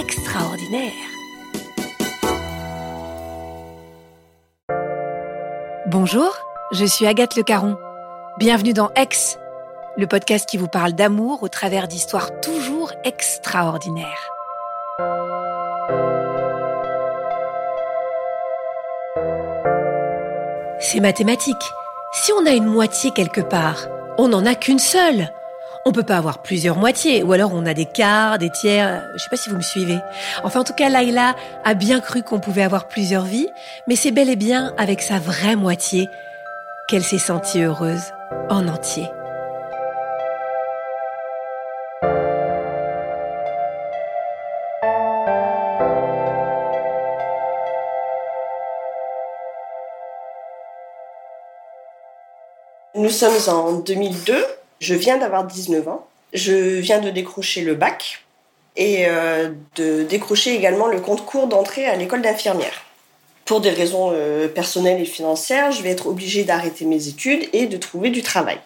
extraordinaire. Bonjour, je suis Agathe Le Caron. Bienvenue dans Ex, le podcast qui vous parle d'amour au travers d'histoires toujours extraordinaires. C'est mathématique. Si on a une moitié quelque part, on n'en a qu'une seule. On peut pas avoir plusieurs moitiés, ou alors on a des quarts, des tiers, je sais pas si vous me suivez. Enfin, en tout cas, Laila a bien cru qu'on pouvait avoir plusieurs vies, mais c'est bel et bien avec sa vraie moitié qu'elle s'est sentie heureuse en entier. Nous sommes en 2002. Je viens d'avoir 19 ans. Je viens de décrocher le bac et euh, de décrocher également le concours d'entrée à l'école d'infirmière. Pour des raisons euh, personnelles et financières, je vais être obligée d'arrêter mes études et de trouver du travail.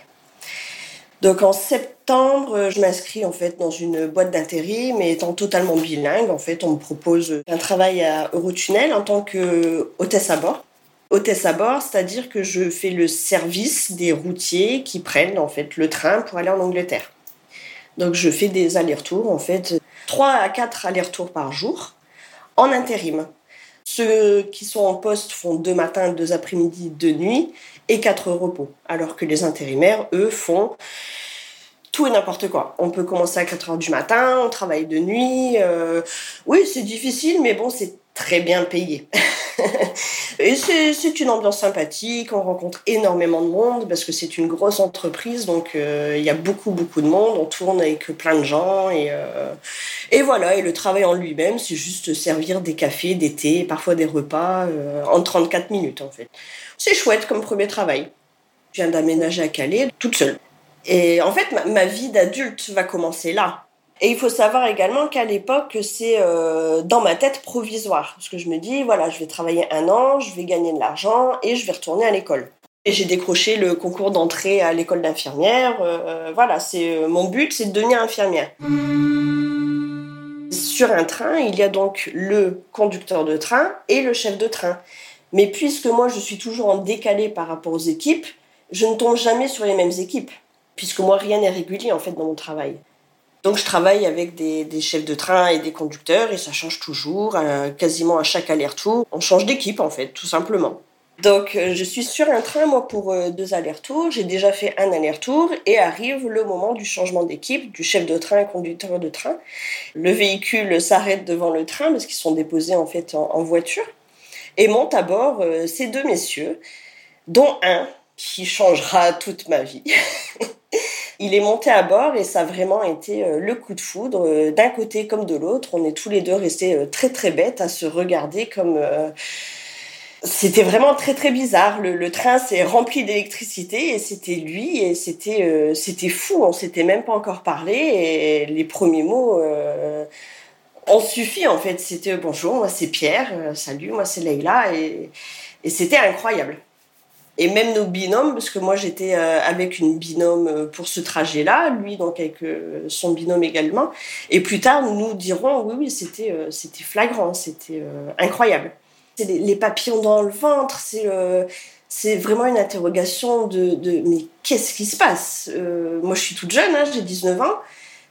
Donc en septembre, je m'inscris en fait dans une boîte d'intérim, mais étant totalement bilingue, en fait, on me propose un travail à Eurotunnel en tant que hôtesse à bord. Hôtesse à bord, c'est-à-dire que je fais le service des routiers qui prennent en fait le train pour aller en Angleterre. Donc je fais des allers-retours en fait, 3 à 4 allers-retours par jour en intérim. Ceux qui sont en poste font deux matins, deux après-midi, deux nuits et quatre repos. Alors que les intérimaires, eux, font tout et n'importe quoi. On peut commencer à 4 heures du matin, on travaille de nuit. euh, Oui, c'est difficile, mais bon, c'est très bien payé. et c'est une ambiance sympathique, on rencontre énormément de monde parce que c'est une grosse entreprise, donc euh, il y a beaucoup, beaucoup de monde, on tourne avec plein de gens. Et, euh, et voilà, et le travail en lui-même, c'est juste servir des cafés, des thés, parfois des repas euh, en 34 minutes en fait. C'est chouette comme premier travail. Je viens d'aménager à Calais, toute seule. Et en fait, ma vie d'adulte va commencer là. Et il faut savoir également qu'à l'époque, c'est euh, dans ma tête provisoire. Parce que je me dis, voilà, je vais travailler un an, je vais gagner de l'argent et je vais retourner à l'école. Et j'ai décroché le concours d'entrée à l'école d'infirmière. Euh, voilà, c'est euh, mon but, c'est de devenir infirmière. Sur un train, il y a donc le conducteur de train et le chef de train. Mais puisque moi, je suis toujours en décalé par rapport aux équipes, je ne tombe jamais sur les mêmes équipes. Puisque moi, rien n'est régulier en fait dans mon travail. Donc je travaille avec des, chefs de train et des conducteurs et ça change toujours, euh, quasiment à chaque aller-retour. On change d'équipe en fait, tout simplement. Donc euh, je suis sur un train moi pour euh, deux allers-retours. J'ai déjà fait un aller-retour et arrive le moment du changement d'équipe, du chef de train et conducteur de train. Le véhicule s'arrête devant le train parce qu'ils sont déposés en fait en, en voiture et montent à bord ces deux messieurs, dont un qui changera toute ma vie. Il est monté à bord et ça a vraiment été euh, le coup de foudre euh, d'un côté comme de l'autre. On est tous les deux restés euh, très très bêtes à se regarder comme c'était vraiment très très bizarre. Le, train s'est rempli d'électricité et c'était lui et c'était c'était fou. On s'était même pas encore parlé et les premiers mots ont suffi en fait. C'était bonjour, moi c'est Pierre, salut, moi c'est Leïla et c'était incroyable. Et même nos binômes, parce que moi j'étais avec une binôme pour ce trajet-là, lui donc avec son binôme également. Et plus tard, nous dirons oui oui c'était c'était flagrant, c'était incroyable c'est les, papillons dans le ventre, c'est c'est vraiment une interrogation de, de mais qu'est-ce qui se passe? Euh, Moi, je suis toute jeune, hein, j'ai 19 ans.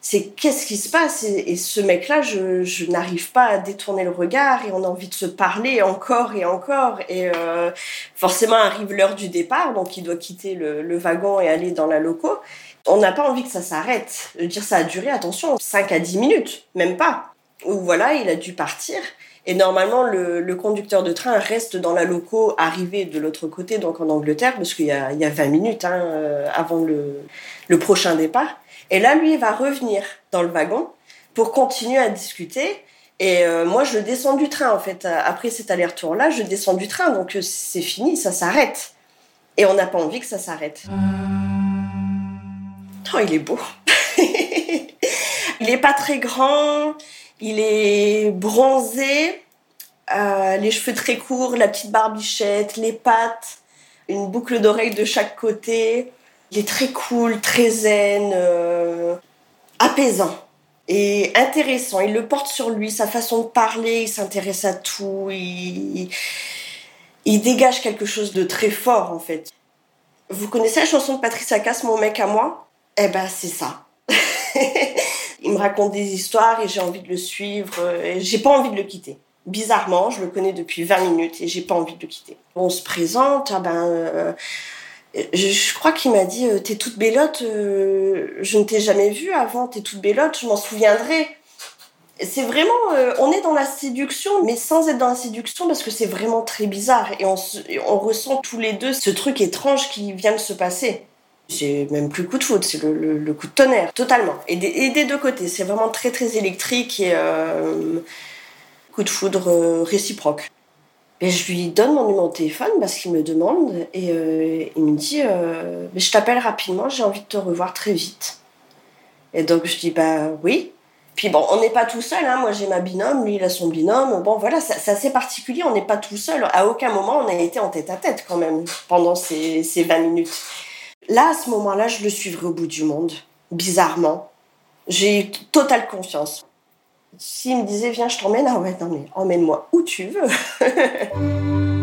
C'est qu'est-ce qui se passe et, ce mec-là, je, n'arrive pas à détourner le regard et on a envie de se parler encore et encore. Et euh, forcément, arrive l'heure du départ, donc il doit quitter le, wagon et aller dans la loco. On n'a pas envie que ça s'arrête. Je dire, ça a duré, attention, 5 à 10 minutes, même pas. Ou voilà, il a dû partir. Et normalement, le, conducteur de train reste dans la loco arrivé de l'autre côté, donc en Angleterre, parce qu'il y a, y a 20 minutes hein, euh, avant le prochain départ. Et là, lui, il va revenir dans le wagon pour continuer à discuter. Et euh, moi, je descends du train, en fait. Après cet aller-retour-là, je descends du train. Donc, euh, c'est fini, ça s'arrête. Et on n'a pas envie que ça s'arrête. Oh, il est beau. il est pas très grand. Il est bronzé, euh, les cheveux très courts, la petite barbichette, les pattes, une boucle d'oreille de chaque côté. Il est très cool, très zen, euh, apaisant et intéressant. Il le porte sur lui, sa façon de parler, il s'intéresse à tout, il, dégage quelque chose de très fort en fait. Vous connaissez la chanson de Patricia Cass, Mon mec à moi? Eh ben c'est ça. il me raconte des histoires et j'ai envie de le suivre. Et j'ai pas envie de le quitter. Bizarrement, je le connais depuis 20 minutes et j'ai pas envie de le quitter. On se présente, ah ben, euh, je, crois qu'il m'a dit euh, T'es toute bellotte, euh, je ne t'ai jamais vue avant, t'es toute bellotte, je m'en souviendrai. C'est vraiment, on est dans la séduction, mais sans être dans la séduction parce que c'est vraiment très bizarre et on, ressent tous les deux ce truc étrange qui vient de se passer. C'est même plus coup de foudre, c'est le, coup de tonnerre, totalement. Et des, deux côtés, c'est vraiment très très électrique et euh, coup de foudre euh, réciproque. Et je lui donne mon numéro de téléphone parce qu'il me demande et euh, il me dit Je t'appelle rapidement, j'ai envie de te revoir très vite. Et donc je dis Bah oui. Puis bon, on n'est pas tout seul, hein. moi j'ai ma binôme, lui il a son binôme. Bon voilà, c'est assez particulier, on n'est pas tout seul. À aucun moment on a été en tête à tête quand même pendant ces, ces 20 minutes. Là, à ce moment-là, je le suivrai au bout du monde, bizarrement. J'ai eu totale confiance. S'il me disait, viens, je t'emmène, ah ouais, non, mais emmène-moi où tu veux.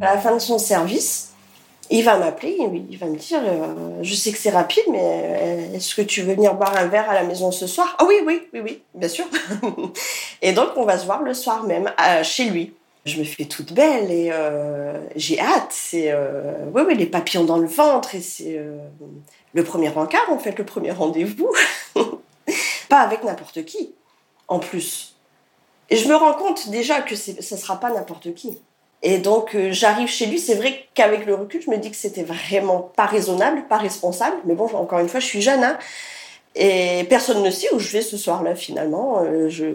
à la fin de son service, il va m'appeler, il va me dire, euh, je sais que c'est rapide, mais euh, est-ce que tu veux venir boire un verre à la maison ce soir? Ah oui, oui, oui, oui, bien sûr. et donc on va se voir le soir même chez lui. Je me fais toute belle et euh, j'ai hâte. C'est oui, oui, les papillons dans le ventre et c'est le premier encart en fait, le premier rendez-vous. pas avec n'importe qui, en plus. Et je me rends compte déjà que ça sera pas n'importe qui. Et donc euh, j'arrive chez lui, c'est vrai qu'avec le recul, je me dis que c'était vraiment pas raisonnable, pas responsable. Mais bon, encore une fois, je suis jeune, hein, et personne ne sait où je vais ce soir-là finalement. Euh, je...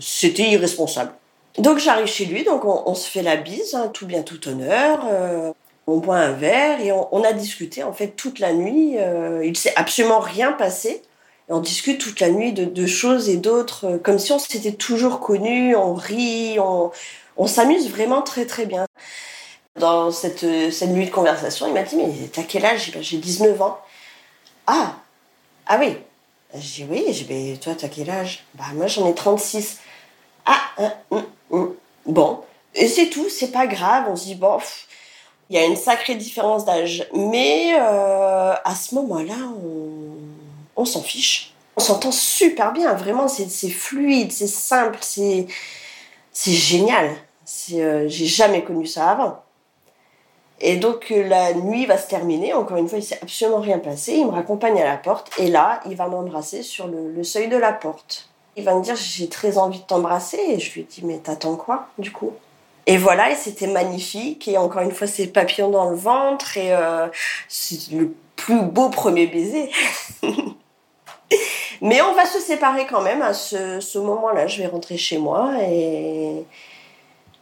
C'était irresponsable. Donc j'arrive chez lui, donc on, se fait la bise, hein, tout bien, tout honneur. Euh, on boit un verre et on, a discuté en fait toute la nuit. il s'est absolument rien passé. On discute toute la nuit de, choses et d'autres, comme si on s'était toujours connus. On rit, on, s'amuse vraiment très très bien. Dans cette, cette nuit de conversation, il m'a dit Mais t'as quel âge? J'ai 19 ans. Ah Ah oui J'ai dit Oui, j'ai dit Toi, t'as quel âge? Bah, moi, j'en ai 36. Ah hein, hum. Bon. Et c'est tout, c'est pas grave. On se dit Bon, il y a une sacrée différence d'âge. Mais euh, à ce moment-là, on, s'en fiche. On s'entend super bien, vraiment, c'est fluide, c'est simple, c'est c'est génial. Euh, j'ai jamais connu ça avant. Et donc euh, la nuit va se terminer. Encore une fois, il s'est absolument rien passé. Il me raccompagne à la porte et là, il va m'embrasser sur le, seuil de la porte. Il va me dire j'ai très envie de t'embrasser et je lui dis mais t'attends quoi du coup? Et voilà, et c'était magnifique. Et encore une fois, c'est papillon dans le ventre et euh, c'est le plus beau premier baiser. Mais on va se séparer quand même à ce, moment-là. Je vais rentrer chez moi et,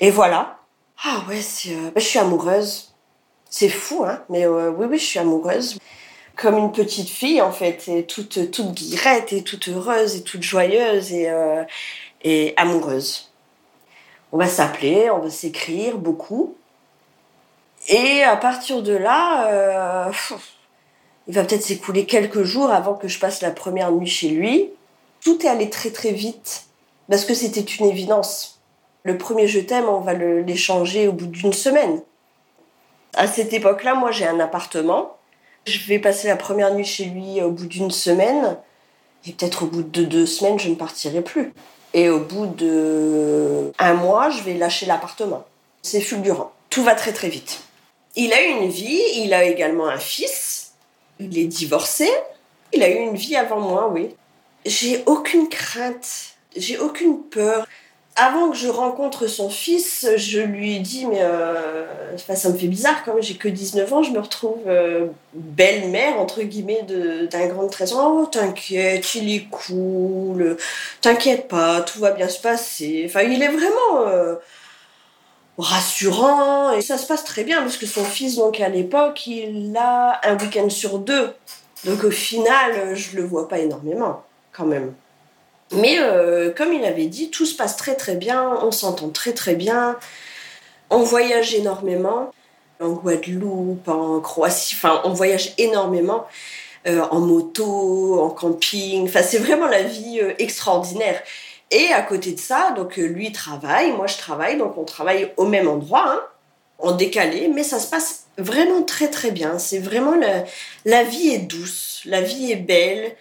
et voilà. Ah ouais, euh, bah, je suis amoureuse. C'est fou, hein Mais euh, oui, oui, je suis amoureuse. Comme une petite fille, en fait, et toute, toute guirette, et toute heureuse, et toute joyeuse, et, euh, et amoureuse. On va s'appeler, on va s'écrire beaucoup. Et à partir de là, il va peut-être s'écouler quelques jours avant que je passe la première nuit chez lui. Tout est allé très très vite parce que c'était une évidence. Le premier je t'aime, on va l'échanger au bout d'une semaine. À cette époque-là, moi j'ai un appartement. Je vais passer la première nuit chez lui au bout d'une semaine. Et peut-être au bout de deux semaines, je ne partirai plus. Et au bout de un mois, je vais lâcher l'appartement. C'est fulgurant. Tout va très très vite. Il a une vie, il a également un fils il est divorcé. Il a eu une vie avant moi, oui. J'ai aucune crainte. J'ai aucune peur. Avant que je rencontre son fils, je lui ai dit, mais euh, ça me fait bizarre quand même, j'ai que 19 ans, je me retrouve euh, belle-mère, entre guillemets, d'un grand trésor. Oh, t'inquiète, il est cool, t'inquiète pas, tout va bien se passer. Enfin, il est vraiment... Euh, rassurant et ça se passe très bien parce que son fils donc à l'époque il a un week-end sur deux donc au final je le vois pas énormément quand même mais euh, comme il avait dit tout se passe très très bien on s'entend très très bien. On voyage énormément en Guadeloupe en Croatie enfin on voyage énormément euh, en moto en camping. Enfin c'est vraiment la vie euh, extraordinaire. Et à côté de ça, donc euh, lui travaille, moi je travaille, donc on travaille au même endroit, hein, en décalé, mais ça se passe vraiment très très bien. C'est vraiment la, la vie est douce, la vie est belle,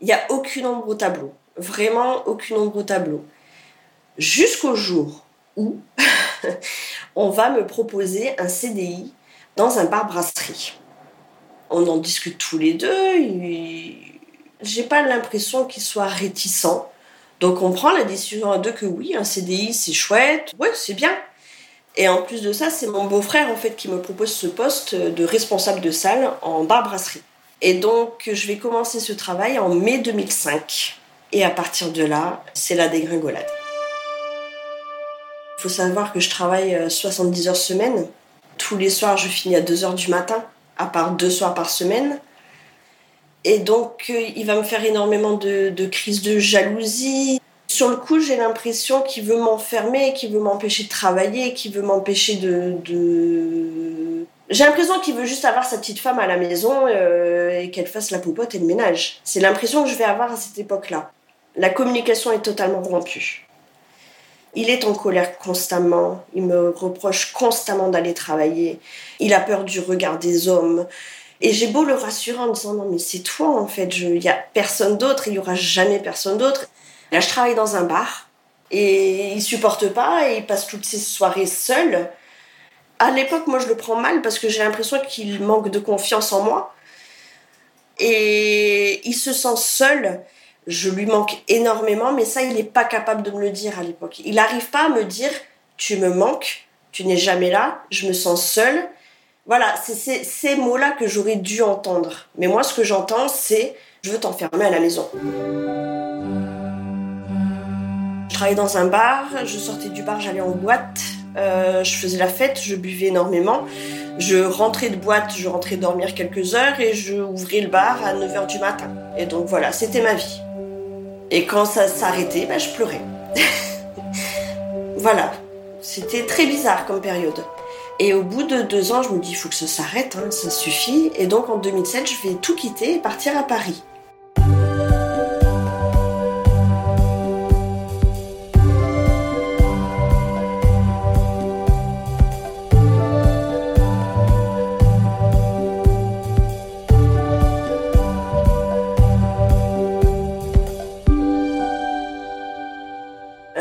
il n'y a aucune ombre au tableau, vraiment aucune ombre au tableau. Jusqu'au jour où on va me proposer un CDI dans un bar brasserie. On en discute tous les deux. J'ai pas l'impression qu'il soit réticent. Donc on prend la décision à deux que oui, un CDI c'est chouette, ouais c'est bien. Et en plus de ça, c'est mon beau-frère en fait qui me propose ce poste de responsable de salle en bar brasserie. Et donc je vais commencer ce travail en mai 2005. Et à partir de là, c'est la dégringolade. Il faut savoir que je travaille 70 euh, heures semaine. Tous les soirs, je finis à 2 heures du matin, à part deux soirs par semaine. Et donc, euh, il va me faire énormément de, crises de jalousie. Sur le coup, j'ai l'impression qu'il veut m'enfermer, qu'il veut m'empêcher de travailler, qu'il veut m'empêcher de, J'ai l'impression qu'il veut juste avoir sa petite femme à la maison euh, et qu'elle fasse la popote et le ménage. C'est l'impression que je vais avoir à cette époque-là. La communication est totalement rompue. Il est en colère constamment, il me reproche constamment d'aller travailler, il a peur du regard des hommes, et j'ai beau le rassurer en me disant non mais c'est toi en fait, il n'y a personne d'autre, il n'y aura jamais personne d'autre. Là je travaille dans un bar et il supporte pas et il passe toutes ses soirées seul. À l'époque moi je le prends mal parce que j'ai l'impression qu'il manque de confiance en moi. Et il se sent seul. Je lui manque énormément, mais ça, il n'est pas capable de me le dire à l'époque. Il n'arrive pas à me dire Tu me manques, tu n'es jamais là, je me sens seul voilà, c'est ces mots-là que j'aurais dû entendre. Mais moi, ce que j'entends, c'est je veux t'enfermer à la maison. Je travaillais dans un bar, je sortais du bar, j'allais en boîte, euh, je faisais la fête, je buvais énormément. Je rentrais de boîte, je rentrais dormir quelques heures et je ouvrais le bar à 9h du matin. Et donc voilà, c'était ma vie. Et quand ça s'arrêtait, ben, je pleurais. voilà, c'était très bizarre comme période. Et au bout de deux ans, je me dis, il faut que ça s'arrête, hein, ça suffit. Et donc en 2007, je vais tout quitter et partir à Paris.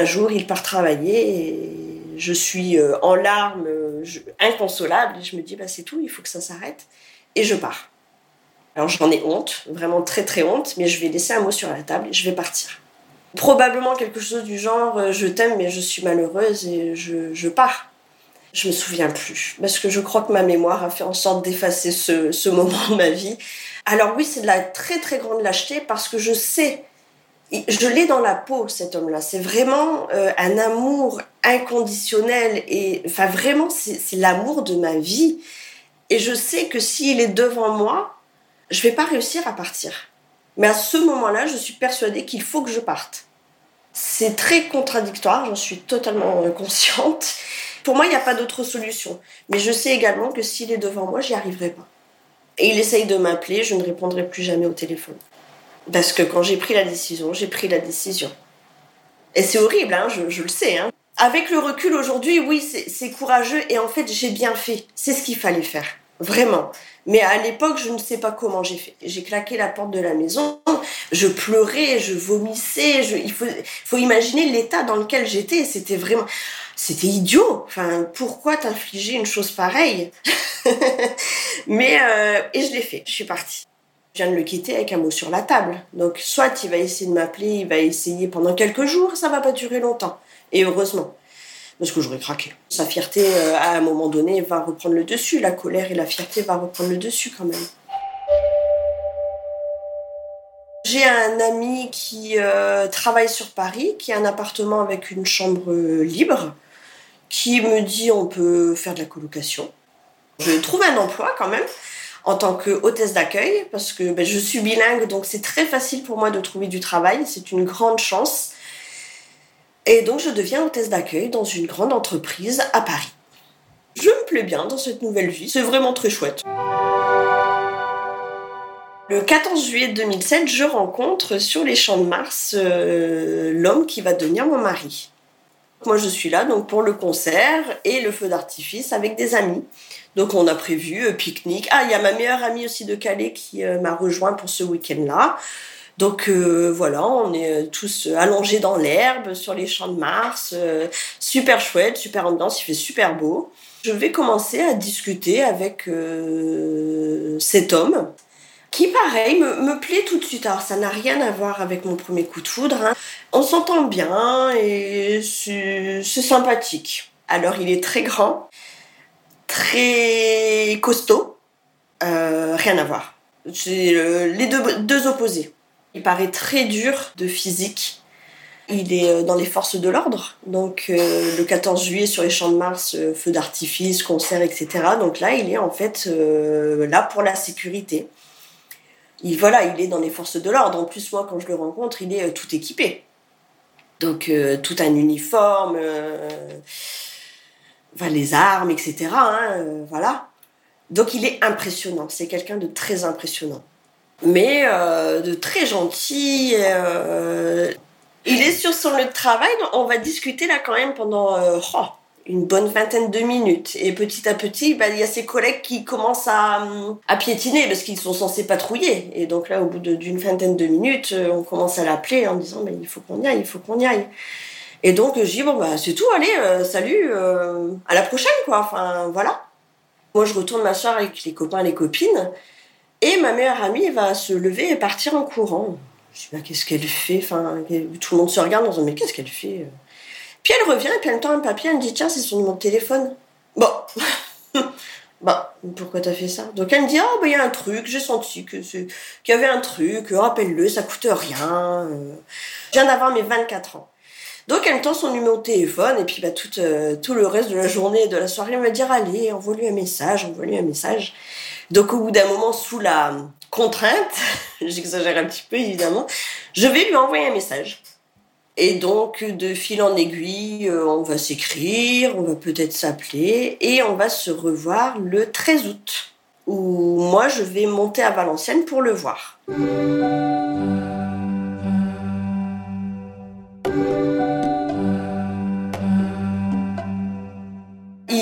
Jour, il part travailler et je suis euh, en larmes, inconsolable, et je me dis, bah, c'est tout, il faut que ça s'arrête, et je pars. Alors j'en ai honte, vraiment très très honte, mais je vais laisser un mot sur la table et je vais partir. Probablement quelque chose du genre, euh, je t'aime, mais je suis malheureuse et je, pars. Je me souviens plus, parce que je crois que ma mémoire a fait en sorte d'effacer ce, ce moment de ma vie. Alors oui, c'est de la très très grande lâcheté, parce que je sais je l'ai dans la peau, cet homme-là. C'est vraiment euh, un amour inconditionnel et enfin vraiment, c'est l'amour de ma vie. Et je sais que s'il est devant moi, je vais pas réussir à partir. Mais à ce moment-là, je suis persuadée qu'il faut que je parte. C'est très contradictoire, j'en suis totalement euh, consciente. Pour moi, il n'y a pas d'autre solution. Mais je sais également que s'il est devant moi, j'y arriverai pas. Et il essaye de m'appeler, je ne répondrai plus jamais au téléphone. Parce que quand j'ai pris la décision, j'ai pris la décision. Et c'est horrible, hein, je, le sais. Hein. Avec le recul aujourd'hui, oui, c'est courageux et en fait, j'ai bien fait. C'est ce qu'il fallait faire. Vraiment. Mais à l'époque, je ne sais pas comment j'ai fait. J'ai claqué la porte de la maison, je pleurais, je vomissais. il faut, faut imaginer l'état dans lequel j'étais. C'était vraiment, c'était idiot. Enfin, pourquoi t'infliger une chose pareille? Mais euh, et je l'ai fait. Je suis partie. De le quitter avec un mot sur la table. Donc, soit il va essayer de m'appeler, il va essayer pendant quelques jours, ça va pas durer longtemps. Et heureusement. Parce que j'aurais craqué. Sa fierté, euh, à un moment donné, va reprendre le dessus. La colère et la fierté vont reprendre le dessus quand même. J'ai un ami qui euh, travaille sur Paris, qui a un appartement avec une chambre libre, qui me dit on peut faire de la colocation. Je trouve un emploi quand même en tant que hôtesse d'accueil parce que ben, je suis bilingue donc c'est très facile pour moi de trouver du travail, c'est une grande chance. Et donc je deviens hôtesse d'accueil dans une grande entreprise à Paris. Je me plais bien dans cette nouvelle vie, c'est vraiment très chouette. Le 14 juillet 2007, je rencontre sur les champs de Mars euh, l'homme qui va devenir mon mari. Moi, je suis là donc pour le concert et le feu d'artifice avec des amis. Donc on a prévu euh, pique-nique. Ah, il y a ma meilleure amie aussi de Calais qui euh, m'a rejoint pour ce week-end-là. Donc euh, voilà, on est tous allongés dans l'herbe sur les champs de Mars. super chouette, super ambiance, il fait super beau. Je vais commencer à discuter avec cet homme qui pareil me, me, plaît tout de suite. Alors ça n'a rien à voir avec mon premier coup de foudre. Hein. On s'entend bien et c'est sympathique. Alors il est très grand, très costaud, euh, rien à voir. C'est les deux, opposés. Il paraît très dur de physique. Il est euh, dans les forces de l'ordre, donc euh, le 14 juillet sur les champs de Mars, feu d'artifice, concert, etc. Donc là, il est en fait là pour la sécurité. Il, voilà, il est dans les forces de l'ordre. En plus, moi, quand je le rencontre, il est tout équipé. Donc, tout un uniforme enfin, les armes, etc. Hein, euh, voilà. Donc il est impressionnant, c'est quelqu'un de très impressionnant. Mais euh, de très gentil. Euh, il est sur son lieu de travail, on va discuter là quand même pendant oh, une bonne vingtaine de minutes. Et petit à petit, bah, il y a ses collègues qui commencent à, piétiner parce qu'ils sont censés patrouiller. Et donc là, au bout d'une vingtaine de minutes, on commence à l'appeler en disant mais il faut qu'on y aille, il faut qu'on y aille. Et donc, je dis, bon, bah, c'est tout, allez, euh, salut, euh, à la prochaine, quoi. Enfin, voilà. Moi, je retourne m'asseoir avec les copains les copines. Et ma meilleure amie va se lever et partir en courant. Je dis, bah, qu'est-ce qu'elle fait? Enfin, tout le monde se regarde en disant, mais qu'est-ce qu'elle fait? Puis elle revient et puis elle tend un papier, elle me dit, tiens, c'est son numéro de téléphone. Bon. bah, pourquoi t'as fait ça? Donc elle me dit, oh, bah, il y a un truc, j'ai senti que qu'il y avait un truc, rappelle-le, ça coûte rien. Euh. Je viens d'avoir mes 24 ans. Donc elle me tend son numéro de téléphone et puis bah, tout, euh, tout le reste de la journée et de la soirée, elle me dire allez, envoie-lui un message, envoie-lui un message. Donc au bout d'un moment, sous la contrainte, j'exagère un petit peu évidemment, je vais lui envoyer un message. Et donc de fil en aiguille, euh, on va s'écrire, on va peut-être s'appeler et on va se revoir le 13 août, où moi je vais monter à Valenciennes pour le voir.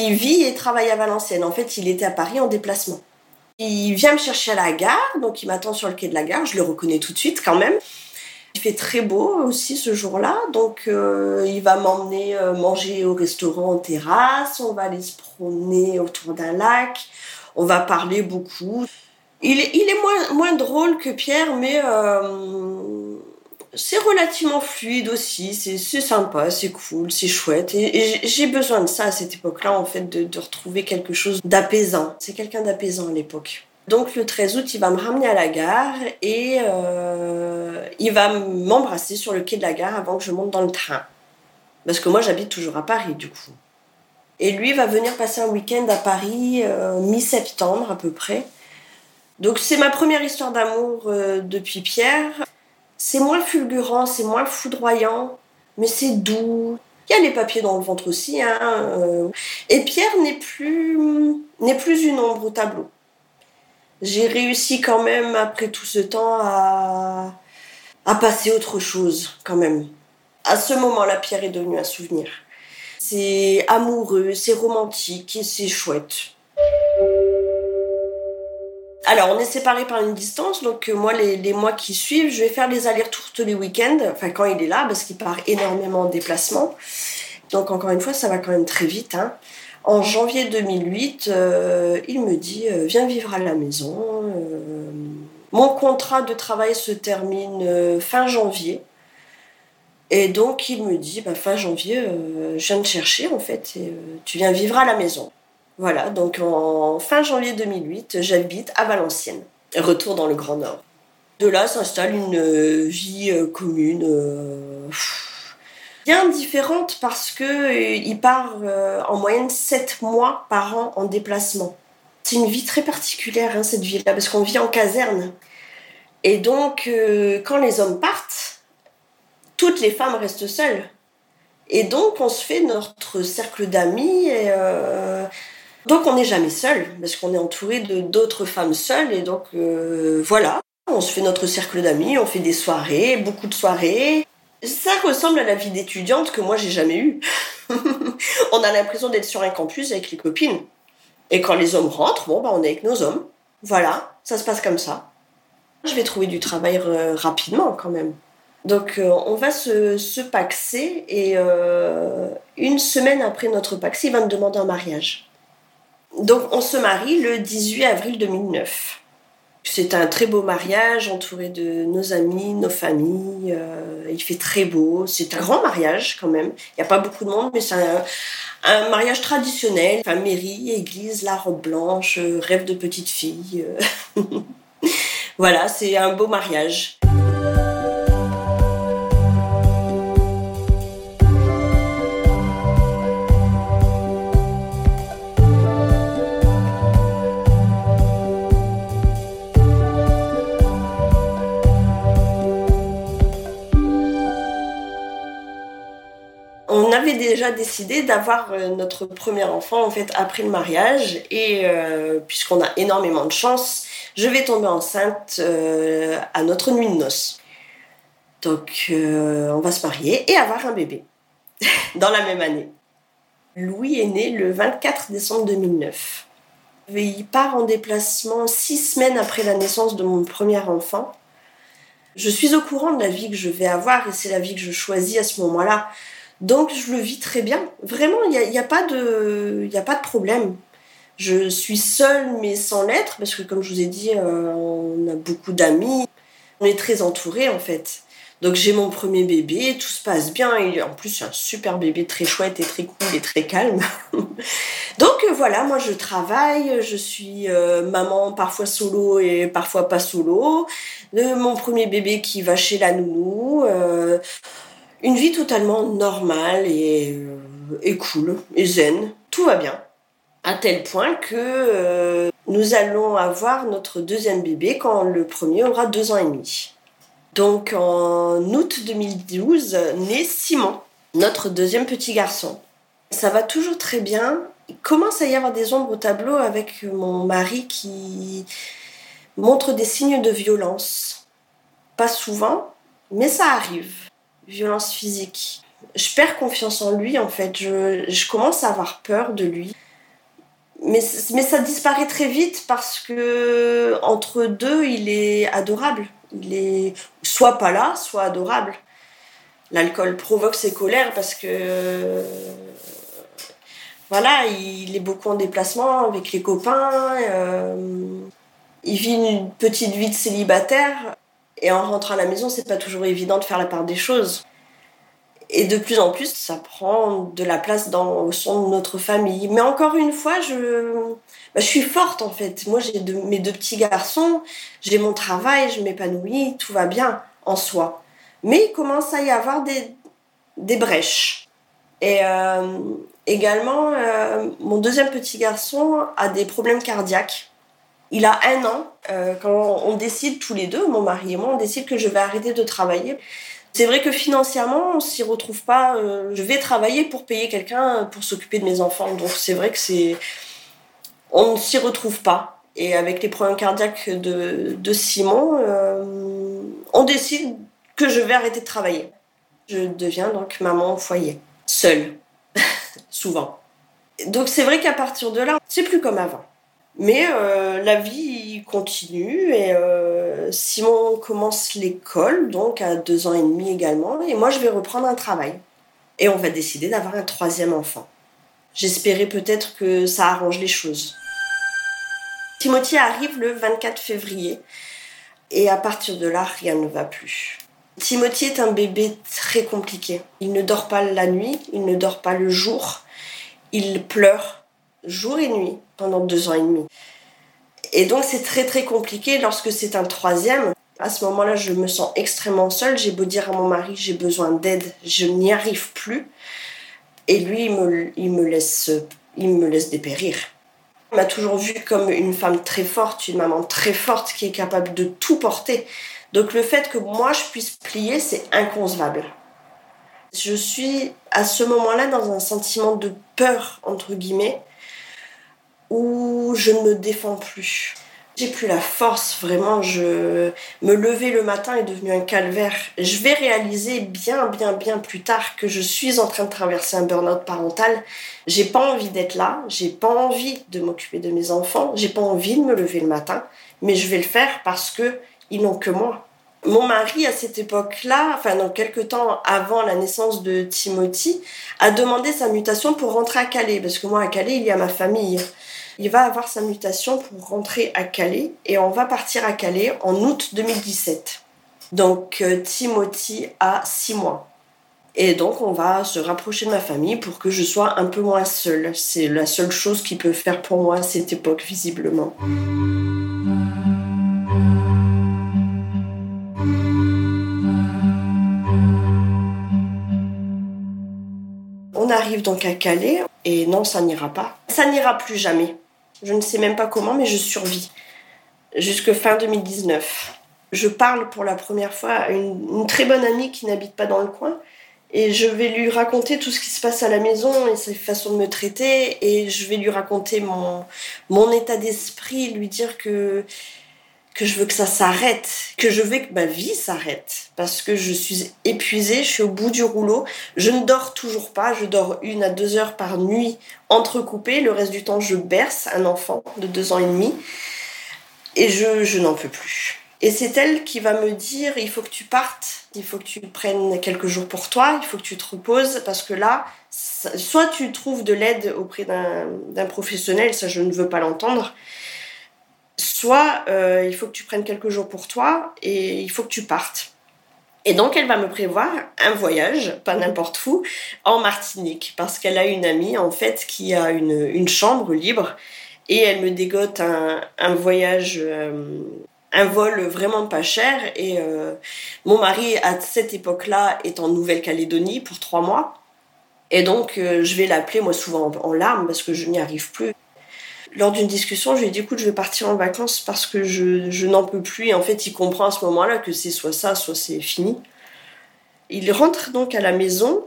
il vit et travaille à Valenciennes. En fait, il était à Paris en déplacement. Il vient me chercher à la gare, donc il m'attend sur le quai de la gare. Je le reconnais tout de suite quand même. Il fait très beau aussi ce jour-là, donc euh, il va m'emmener euh, manger au restaurant en terrasse. On va aller se promener autour d'un lac. On va parler beaucoup. Il est, moins drôle que Pierre, mais euh, c'est relativement fluide aussi, c'est sympa, c'est cool, c'est chouette. Et, j'ai besoin de ça à cette époque-là, en fait, de, retrouver quelque chose d'apaisant. C'est quelqu'un d'apaisant à l'époque. Donc le 13 août, il va me ramener à la gare et euh, il va m'embrasser sur le quai de la gare avant que je monte dans le train. Parce que moi, j'habite toujours à Paris, du coup. Et lui va venir passer un week-end à Paris, euh, mi-septembre à peu près. Donc c'est ma première histoire d'amour euh, depuis Pierre. C'est moins fulgurant, c'est moins foudroyant, mais c'est doux. Il y a les papiers dans le ventre aussi. Hein, Et Pierre n'est plus, n'est plus une ombre au tableau j'ai réussi quand même, après tout ce temps, à, à passer autre chose, quand même. À ce moment-là, Pierre est devenu un souvenir. C'est amoureux, c'est romantique et c'est chouette. Alors, on est séparés par une distance, donc euh, moi, les, les, mois qui suivent, je vais faire les allers-retours tous les week-ends, enfin quand il est là, parce qu'il part énormément en déplacement. Donc, encore une fois, ça va quand même très vite. Hein. En janvier 2008, euh, il me dit euh, Viens vivre à la maison. Euh, mon contrat de travail se termine fin janvier. Et donc, il me dit bah, Fin janvier, je viens te chercher en fait, et tu viens vivre à la maison. Voilà, donc en fin janvier 2008, j'habite à Valenciennes. Retour dans le Grand Nord. De là s'installe une vie commune bien différente parce que euh, part euh, en moyenne 7 mois par an en déplacement. C'est une vie très particulière, hein, cette vie-là, parce qu'on vit en caserne. Et donc, euh, quand les hommes partent, toutes les femmes restent seules. Et donc, on se fait notre cercle d'amis. Et, donc, on n'est jamais seul, parce qu'on est entouré de d'autres femmes seules. Et donc, voilà, on se fait notre cercle d'amis, on fait des soirées, beaucoup de soirées. Ça ressemble à la vie d'étudiante que moi j'ai jamais eue. on a l'impression d'être sur un campus avec les copines. Et quand les hommes rentrent, bon, bah, on est avec nos hommes. Voilà, ça se passe comme ça. Je vais trouver du travail euh, rapidement quand même. Donc euh, on va se, paxer et euh, une semaine après notre paxé, il va me demander un mariage. Donc on se marie le 18 avril 2009. C'est un très beau mariage entouré de nos amis, nos familles. Euh, il fait très beau. C'est un grand mariage quand même. Il n'y a pas beaucoup de monde, mais c'est un, mariage traditionnel. Enfin, mairie, église, la robe blanche, euh, rêve de petite fille. Euh. voilà, c'est un beau mariage. Avait déjà décidé d'avoir euh, notre premier enfant en fait après le mariage et euh, puisqu'on a énormément de chance, je vais tomber enceinte euh, à notre nuit de noces. Donc on va se marier et avoir un bébé dans la même année. Louis est né le 24 décembre 2009. Il part en déplacement six semaines après la naissance de mon premier enfant. Je suis au courant de la vie que je vais avoir et c'est la vie que je choisis à ce moment-là. Donc je le vis très bien. Vraiment, il n'y a, y a, pas de, a pas de problème. Je suis seule mais sans l'être parce que comme je vous ai dit, euh, on a beaucoup d'amis. On est très entouré en fait. Donc j'ai mon premier bébé, tout se passe bien. En plus, c'est un super bébé très chouette et très cool et très calme. Donc euh, voilà, moi je travaille, je suis euh, maman parfois solo et parfois pas solo. mon premier bébé qui va chez la nounou une vie totalement normale euh, et, cool et zen. Tout va bien. À tel point que euh, nous allons avoir notre deuxième bébé quand le premier aura deux ans et demi. Donc en août 2012 naît Simon, notre deuxième petit garçon. Ça va toujours très bien. Il commence à y avoir des ombres au tableau avec mon mari qui montre des signes de violence. Pas souvent, mais ça arrive violence physique. Je perds confiance en lui en fait, je, commence à avoir peur de lui. Mais, mais ça disparaît très vite parce que entre deux, il est adorable. Il est soit pas là, soit adorable. L'alcool provoque ses colères parce que voilà, il est beaucoup en déplacement avec les copains. Euh, il vit une petite vie de célibataire. Et en rentrant à la maison, c'est pas toujours évident de faire la part des choses. Et de plus en plus, ça prend de la place dans, au sein de notre famille. Mais encore une fois, je, bah, suis forte en fait. Moi, j'ai mes deux petits garçons, j'ai mon travail, je m'épanouis, tout va bien en soi. Mais il commence à y avoir des, des brèches. Et euh, également, euh, mon deuxième petit garçon a des problèmes cardiaques. Il a un an, euh, quand on décide tous les deux, mon mari et moi, on décide que je vais arrêter de travailler. C'est vrai que financièrement, on s'y retrouve pas. Euh, je vais travailler pour payer quelqu'un pour s'occuper de mes enfants. Donc c'est vrai que c'est. On ne s'y retrouve pas. Et avec les problèmes cardiaques de, Simon, euh, on décide que je vais arrêter de travailler. Je deviens donc maman au foyer, seule, souvent. Donc c'est vrai qu'à partir de là, c'est plus comme avant. Mais euh, la vie continue et euh, Simon commence l'école, donc à deux ans et demi également, et moi je vais reprendre un travail. Et on va décider d'avoir un troisième enfant. J'espérais peut-être que ça arrange les choses. Timothy arrive le 24 février et à partir de là, rien ne va plus. Timothy est un bébé très compliqué. Il ne dort pas la nuit, il ne dort pas le jour, il pleure jour et nuit pendant deux ans et demi. Et donc c'est très très compliqué lorsque c'est un troisième. À ce moment-là, je me sens extrêmement seule. J'ai beau dire à mon mari j'ai besoin d'aide, je n'y arrive plus. Et lui, il me, il me, laisse, il me laisse dépérir. Il m'a toujours vue comme une femme très forte, une maman très forte qui est capable de tout porter. Donc le fait que moi je puisse plier, c'est inconcevable. Je suis à ce moment-là dans un sentiment de peur, entre guillemets, où je ne me défends plus. J'ai plus la force, vraiment. Je me lever le matin est devenu un calvaire. Je vais réaliser bien, bien, bien plus tard que je suis en train de traverser un burn-out parental. J'ai pas envie d'être là. J'ai pas envie de m'occuper de mes enfants. J'ai pas envie de me lever le matin. Mais je vais le faire parce que ils n'ont que moi. Mon mari, à cette époque-là, enfin, dans quelques temps avant la naissance de Timothy, a demandé sa mutation pour rentrer à Calais. Parce que moi, à Calais, il y a ma famille. Il va avoir sa mutation pour rentrer à Calais et on va partir à Calais en août 2017. Donc euh, Timothy a six mois. Et donc on va se rapprocher de ma famille pour que je sois un peu moins seule. C'est la seule chose qui peut faire pour moi à cette époque, visiblement. Donc à Calais et non, ça n'ira pas. Ça n'ira plus jamais. Je ne sais même pas comment, mais je survis. Jusque fin 2019. Je parle pour la première fois à une, très bonne amie qui n'habite pas dans le coin. Et je vais lui raconter tout ce qui se passe à la maison et ses façons de me traiter. Et je vais lui raconter mon, mon état d'esprit, lui dire que que je veux que ça s'arrête, que je veux que ma vie s'arrête, parce que je suis épuisée, je suis au bout du rouleau, je ne dors toujours pas, je dors une à deux heures par nuit entrecoupée, le reste du temps je berce un enfant de deux ans et demi, et je, je n'en peux plus. Et c'est elle qui va me dire, il faut que tu partes, il faut que tu prennes quelques jours pour toi, il faut que tu te reposes, parce que là, soit tu trouves de l'aide auprès d'un professionnel, ça je ne veux pas l'entendre, soit euh, il faut que tu prennes quelques jours pour toi et il faut que tu partes. Et donc elle va me prévoir un voyage, pas n'importe où, en Martinique, parce qu'elle a une amie en fait qui a une, chambre libre et elle me dégote un, voyage, euh, un vol vraiment pas cher. Et euh, mon mari à cette époque-là est en Nouvelle-Calédonie pour trois mois. Et donc je vais l'appeler moi souvent en larmes parce que je n'y arrive plus lors d'une discussion, je lui ai dit écoute, je vais partir en vacances parce que je, n'en peux plus. Et en fait, il comprend à ce moment-là que c'est soit ça, soit c'est fini. Il rentre donc à la maison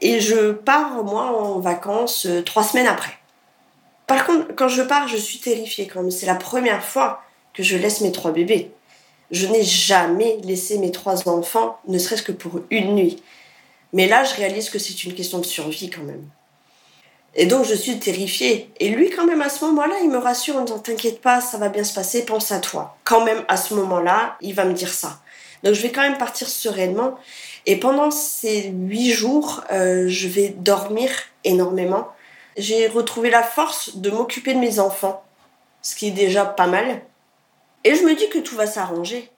et je pars, moi, en vacances euh, trois semaines après. Par contre, quand je pars, je suis terrifiée quand même. C'est la première fois que je laisse mes trois bébés. Je n'ai jamais laissé mes trois enfants, ne serait-ce que pour une nuit. Mais là, je réalise que c'est une question de survie quand même. Et donc je suis terrifiée. Et lui, quand même, à ce moment-là, il me rassure en disant T'inquiète pas, ça va bien se passer, pense à toi. Quand même, à ce moment-là, il va me dire ça. Donc je vais quand même partir sereinement. Et pendant ces huit jours, euh, je vais dormir énormément. J'ai retrouvé la force de m'occuper de mes enfants, ce qui est déjà pas mal. Et je me dis que tout va s'arranger.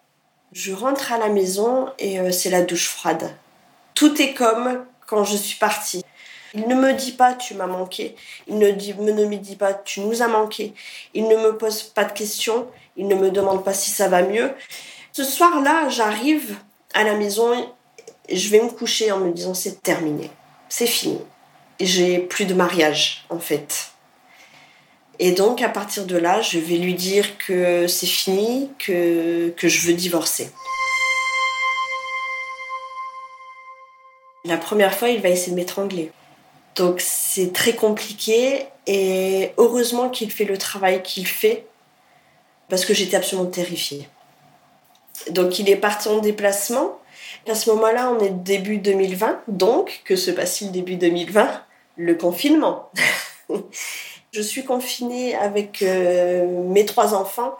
Je rentre à la maison et euh, c'est la douche froide. Tout est comme quand je suis partie. Il ne me dit pas tu m'as manqué. Il ne, dit, ne me dit pas tu nous as manqué. Il ne me pose pas de questions. Il ne me demande pas si ça va mieux. Ce soir-là, j'arrive à la maison je vais me coucher en me disant c'est terminé. C'est fini. J'ai plus de mariage en fait. Et donc à partir de là, je vais lui dire que c'est fini, que, que je veux divorcer. La première fois, il va essayer de m'étrangler. Donc c'est très compliqué et heureusement qu'il fait le travail qu'il fait parce que j'étais absolument terrifiée. Donc il est parti en déplacement. À ce moment-là, on est début 2020. Donc, que se passe-t-il début 2020 Le confinement. je suis confinée avec euh, mes trois enfants.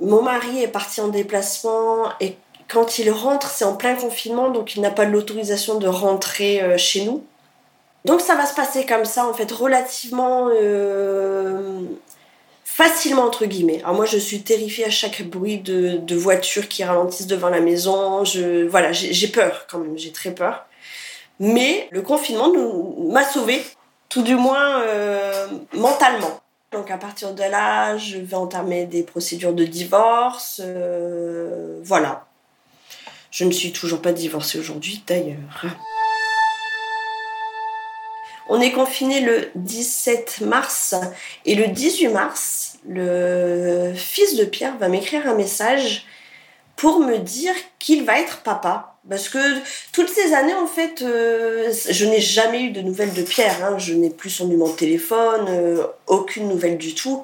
Mon mari est parti en déplacement et quand il rentre, c'est en plein confinement, donc il n'a pas l'autorisation de rentrer euh, chez nous. Donc ça va se passer comme ça, en fait, relativement euh, facilement, entre guillemets. Alors moi, je suis terrifiée à chaque bruit de, de voiture qui ralentissent devant la maison. Je, voilà, j'ai peur quand même, j'ai très peur. Mais le confinement m'a sauvée, tout du moins euh, mentalement. Donc à partir de là, je vais entamer des procédures de divorce. Euh, voilà. Je ne suis toujours pas divorcée aujourd'hui d'ailleurs. On est confiné le 17 mars et le 18 mars, le fils de Pierre va m'écrire un message pour me dire qu'il va être papa. Parce que toutes ces années, en fait, euh, je n'ai jamais eu de nouvelles de Pierre. Hein. Je n'ai plus son numéro de téléphone, euh, aucune nouvelle du tout.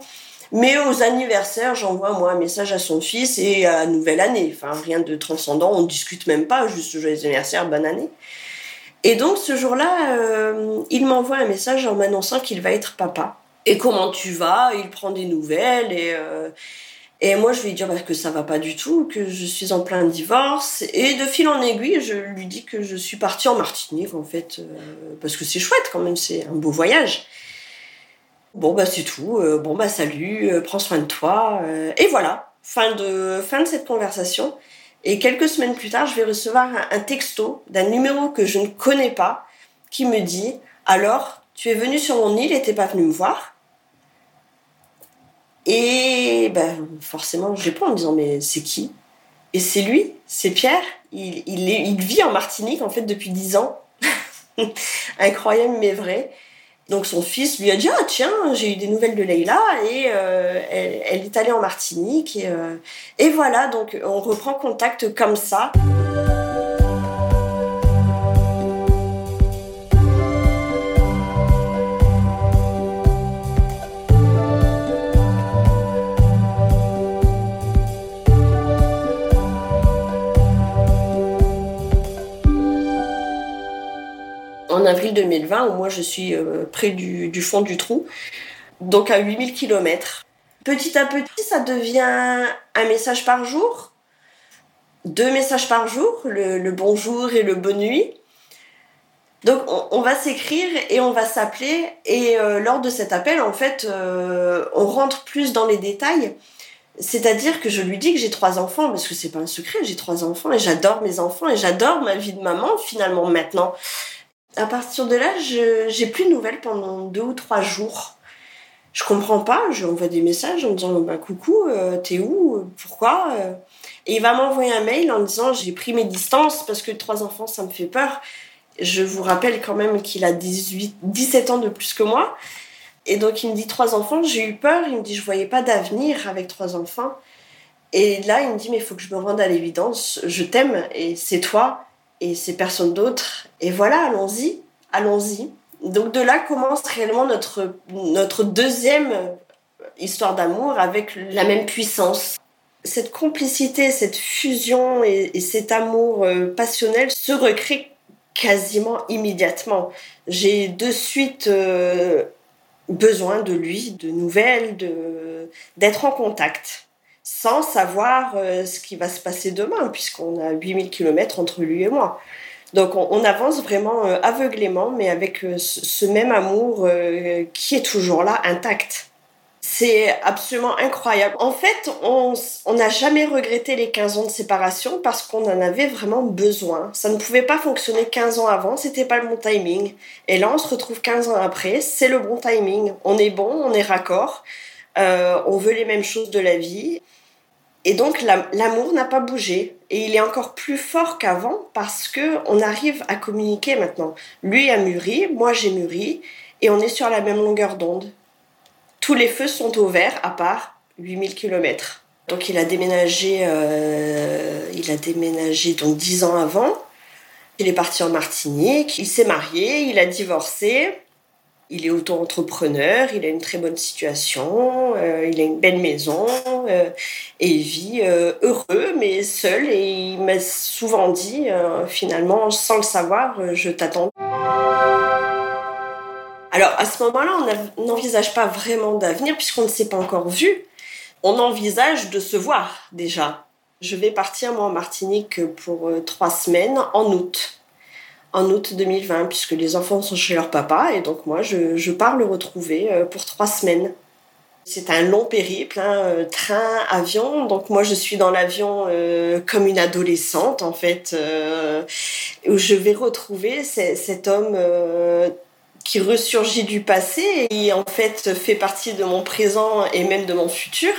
Mais aux anniversaires, j'envoie moi un message à son fils et à nouvelle année. Enfin, rien de transcendant, on ne discute même pas, juste joyeux anniversaire, bonne année. Et donc ce jour-là, euh, il m'envoie un message en m'annonçant qu'il va être papa. Et comment tu vas? Il prend des nouvelles et euh, et moi je lui dis bah, que ça va pas du tout, que je suis en plein divorce. Et de fil en aiguille, je lui dis que je suis partie en Martinique en fait euh, parce que c'est chouette quand même, c'est un beau voyage. Bon bah c'est tout. bon bah salut, prends soin de toi. et voilà, fin de fin de cette conversation. Et quelques semaines plus tard, je vais recevoir un texto d'un numéro que je ne connais pas qui me dit Alors, tu es venu sur mon île et t'es pas venu me voir? Et ben, forcément, je réponds en me disant Mais c'est qui? Et c'est lui, c'est Pierre. Il, il, il vit en Martinique en fait depuis dix ans. Incroyable mais vrai. Donc son fils lui a dit ah tiens j'ai eu des nouvelles de Leïla et euh, elle, est allée en Martinique euh, et voilà donc on reprend contact comme ça. En avril 2020 où moi je suis euh, près du, fond du trou, donc à 8000 km. Petit à petit, ça devient un message par jour, deux messages par jour, le, bonjour et le bonne nuit. Donc on, va s'écrire et on va s'appeler et euh, lors de cet appel, en fait, euh, on rentre plus dans les détails. C'est-à-dire que je lui dis que j'ai trois enfants, parce que c'est pas un secret, j'ai trois enfants et j'adore mes enfants et j'adore ma vie de maman finalement maintenant. À partir de là, j'ai plus de nouvelles pendant deux ou trois jours. Je comprends pas, je envoie des messages en me disant bah, coucou, euh, t'es où Pourquoi Et il va m'envoyer un mail en disant j'ai pris mes distances parce que trois enfants ça me fait peur. Je vous rappelle quand même qu'il a 18, 17 ans de plus que moi. Et donc il me dit trois enfants, j'ai eu peur, il me dit je voyais pas d'avenir avec trois enfants. Et là il me dit mais il faut que je me rende à l'évidence, je t'aime et c'est toi et c'est personne d'autre. Et voilà, allons-y, allons-y. Donc de là commence réellement notre, notre deuxième histoire d'amour avec la même puissance. Cette complicité, cette fusion et, cet amour euh, passionnel se recrée quasiment immédiatement. J'ai de suite euh, besoin de lui, de nouvelles, d'être en contact sans savoir euh, ce qui va se passer demain, puisqu'on a 8000 km entre lui et moi. Donc on, avance vraiment euh, aveuglément, mais avec euh, ce même amour qui est toujours là, intact. C'est absolument incroyable. En fait, on n'a jamais regretté les 15 ans de séparation parce qu'on en avait vraiment besoin. Ça ne pouvait pas fonctionner 15 ans avant, c'était pas le bon timing. Et là, on se retrouve 15 ans après, c'est le bon timing. On est bon, on est raccord, euh, on veut les mêmes choses de la vie. Et donc l'amour n'a pas bougé et il est encore plus fort qu'avant parce que on arrive à communiquer maintenant. Lui a mûri, moi j'ai mûri et on est sur la même longueur d'onde. Tous les feux sont au vert à part 8000 km. Donc il a déménagé euh, il a déménagé donc 10 ans avant. Il est parti en Martinique, il s'est marié, il a divorcé il est auto-entrepreneur, il a une très bonne situation, euh, il a une belle maison euh, et il vit euh, heureux mais seul et il m'a souvent dit finalement sans le savoir je t'attends. Alors à ce moment-là on n'envisage pas vraiment d'avenir puisqu'on ne s'est pas encore vu. On envisage de se voir déjà. Je vais partir moi en Martinique pour trois semaines en août en août 2020, puisque les enfants sont chez leur papa, et donc moi, je, pars le retrouver euh, pour trois semaines. C'est un long périple, hein, euh, train, avion. Donc moi, je suis dans l'avion euh, comme une adolescente, en fait, où je vais retrouver cet homme qui ressurgit du passé et en fait, fait partie de mon présent et même de mon futur.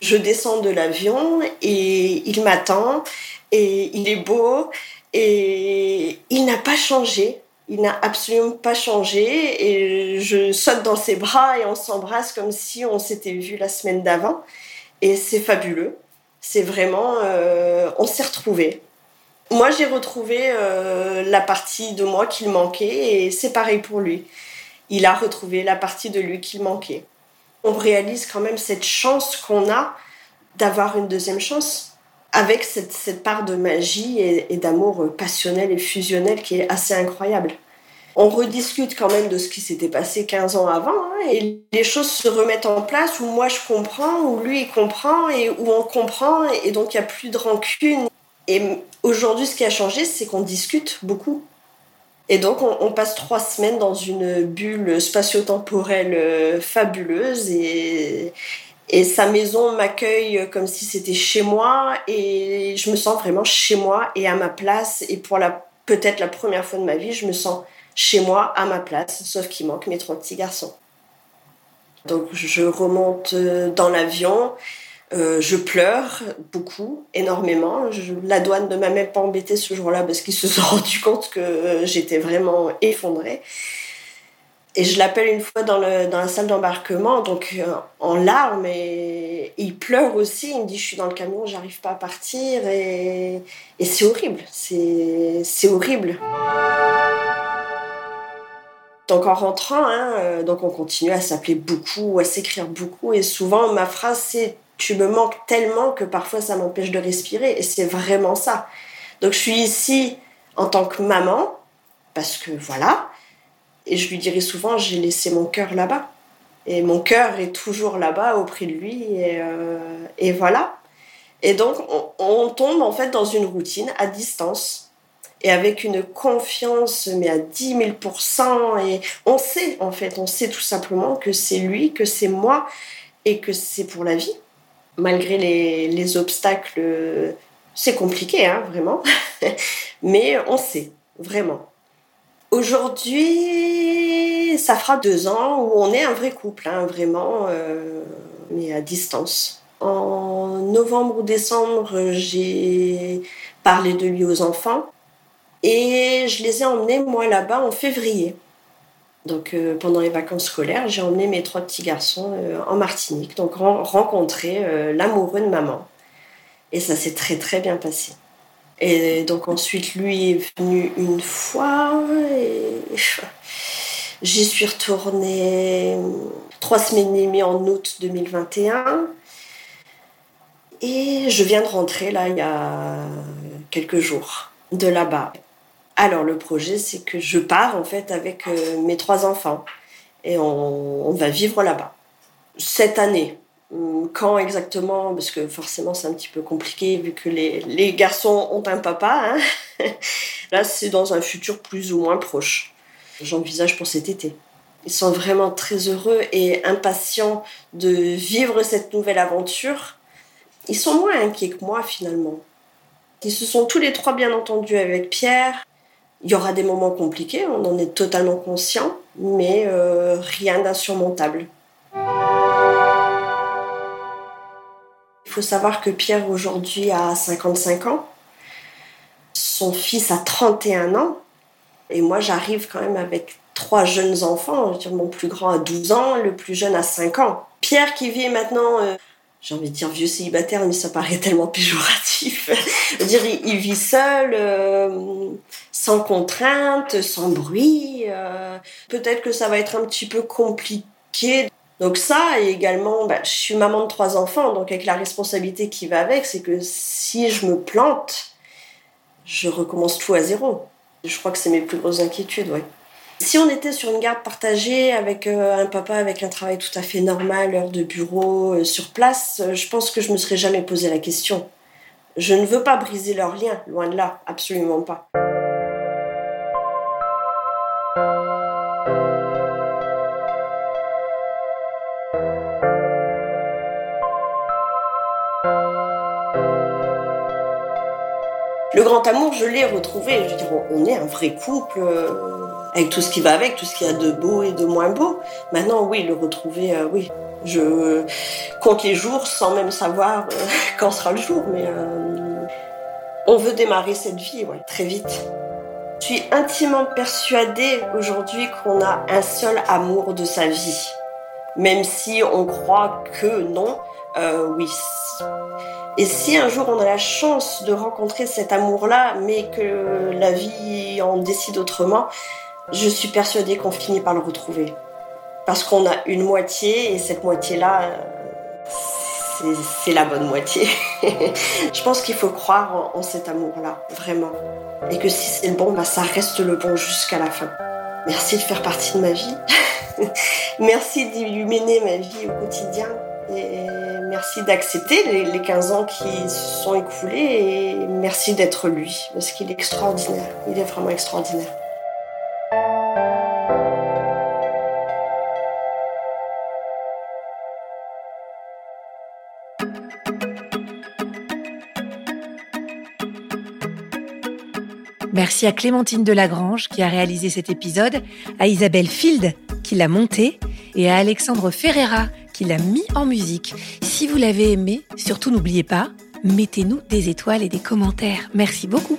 Je descends de l'avion et il m'attend et il est beau et il n'a pas changé. Il n'a absolument pas changé. Et je saute dans ses bras et on s'embrasse comme si on s'était vu la semaine d'avant. Et c'est fabuleux. C'est vraiment. Euh, on s'est retrouvés. Moi, j'ai retrouvé euh, la partie de moi qu'il manquait et c'est pareil pour lui. Il a retrouvé la partie de lui qu'il manquait. On réalise quand même cette chance qu'on a d'avoir une deuxième chance avec cette, part de magie et, d'amour passionnel et fusionnel qui est assez incroyable. On rediscute quand même de ce qui s'était passé 15 ans avant hein, et les choses se remettent en place où moi je comprends, où lui il comprend et où on comprend et, donc il n'y a plus de rancune. Et aujourd'hui ce qui a changé c'est qu'on discute beaucoup. Et donc on, on, passe trois semaines dans une bulle spatio-temporelle euh, fabuleuse et, et sa maison m'accueille comme si c'était chez moi et je me sens vraiment chez moi et à ma place. Et pour la peut-être la première fois de ma vie, je me sens chez moi à ma place, sauf qu'il manque mes trois petits garçons. Donc je remonte dans l'avion, euh, je pleure beaucoup, énormément. la douane ne m'a même pas embêtée ce jour-là parce qu'ils se sont rendus compte que j'étais vraiment effondrée. Et je l'appelle une fois dans, la salle d'embarquement, donc euh, en larmes, et, il pleure aussi. Il me dit Je suis dans le camion, j'arrive pas à partir. Et, et c'est horrible. C'est horrible. Donc en rentrant, hein, euh, donc on continue à s'appeler beaucoup, à s'écrire beaucoup. Et souvent, ma phrase, c'est Tu me manques tellement que parfois ça m'empêche de respirer. Et c'est vraiment ça. Donc je suis ici en tant que maman, parce que voilà et je lui dirais souvent, j'ai laissé mon cœur là-bas. Et mon cœur est toujours là-bas auprès de lui. Et, euh, et voilà. Et donc, on, tombe en fait dans une routine à distance et avec une confiance, mais à 10 000% Et on sait, en fait, on sait tout simplement que c'est lui, que c'est moi et que c'est pour la vie. Malgré les, les obstacles, c'est compliqué, hein, vraiment. mais on sait, vraiment. Aujourd'hui, ça fera deux ans où on est un vrai couple, hein, vraiment, euh, mais à distance. En novembre ou décembre, j'ai parlé de lui aux enfants et je les ai emmenés, moi, là-bas en février. Donc, euh, pendant les vacances scolaires, j'ai emmené mes trois petits garçons euh, en Martinique, donc rencontrer l'amoureux de maman. Et ça s'est très, très bien passé. Et donc ensuite, lui est venu une fois et j'y suis retournée trois semaines et demie en août 2021. Et je viens de rentrer là il y a quelques jours de là-bas. Alors le projet, c'est que je pars en fait avec euh, mes trois enfants et on va vivre là-bas. Cette année, quand exactement Parce que forcément, c'est un petit peu compliqué vu que les, les garçons ont un papa. Hein Là, c'est dans un futur plus ou moins proche. J'envisage pour cet été. Ils sont vraiment très heureux et impatients de vivre cette nouvelle aventure. Ils sont moins inquiets que moi finalement. Ils se sont tous les trois bien entendus avec Pierre. Il y aura des moments compliqués, on en est totalement conscient, mais euh, rien d'insurmontable. Faut savoir que Pierre aujourd'hui a 55 ans, son fils a 31 ans, et moi j'arrive quand même avec trois jeunes enfants. mon plus grand a 12 ans, le plus jeune a 5 ans. Pierre qui vit maintenant euh, j'ai envie de dire vieux célibataire, mais ça paraît tellement péjoratif. dire, il, vit seul, euh, sans contrainte, sans bruit. Euh, peut-être que ça va être un petit peu compliqué. Donc ça, et également, bah, je suis maman de trois enfants, donc avec la responsabilité qui va avec, c'est que si je me plante, je recommence tout à zéro. Je crois que c'est mes plus grosses inquiétudes, ouais. Si on était sur une garde partagée avec euh, un papa avec un travail tout à fait normal, heure de bureau, euh, sur place, euh, je pense que je me serais jamais posé la question. Je ne veux pas briser leur lien, loin de là, absolument pas. Grand amour, je l'ai retrouvé. Je veux on est un vrai couple avec tout ce qui va avec, tout ce qu'il y a de beau et de moins beau. Maintenant, oui, le retrouver, euh, oui. Je compte les jours sans même savoir euh, quand sera le jour, mais euh, on veut démarrer cette vie, ouais, très vite. Je suis intimement persuadée aujourd'hui qu'on a un seul amour de sa vie, même si on croit que non. oui. Et si un jour on a la chance de rencontrer cet amour-là, mais que la vie en décide autrement, je suis persuadée qu'on finit par le retrouver. Parce qu'on a une moitié et cette moitié-là, c'est la bonne moitié. je pense qu'il faut croire en, cet amour-là, vraiment. Et que si c'est le bon, bah, ça reste le bon jusqu'à la fin. Merci de faire partie de ma vie. merci d'illuminer ma vie au quotidien. Et merci d'accepter les, les 15 ans qui se sont écoulés. Et merci d'être lui, parce qu'il est extraordinaire. Il est vraiment extraordinaire. Merci à Clémentine Delagrange qui a réalisé cet épisode, à Isabelle Field qui l'a monté et à Alexandre Ferreira qui l'a mis en musique. Si vous l'avez aimé, surtout n'oubliez pas, mettez-nous des étoiles et des commentaires. Merci beaucoup.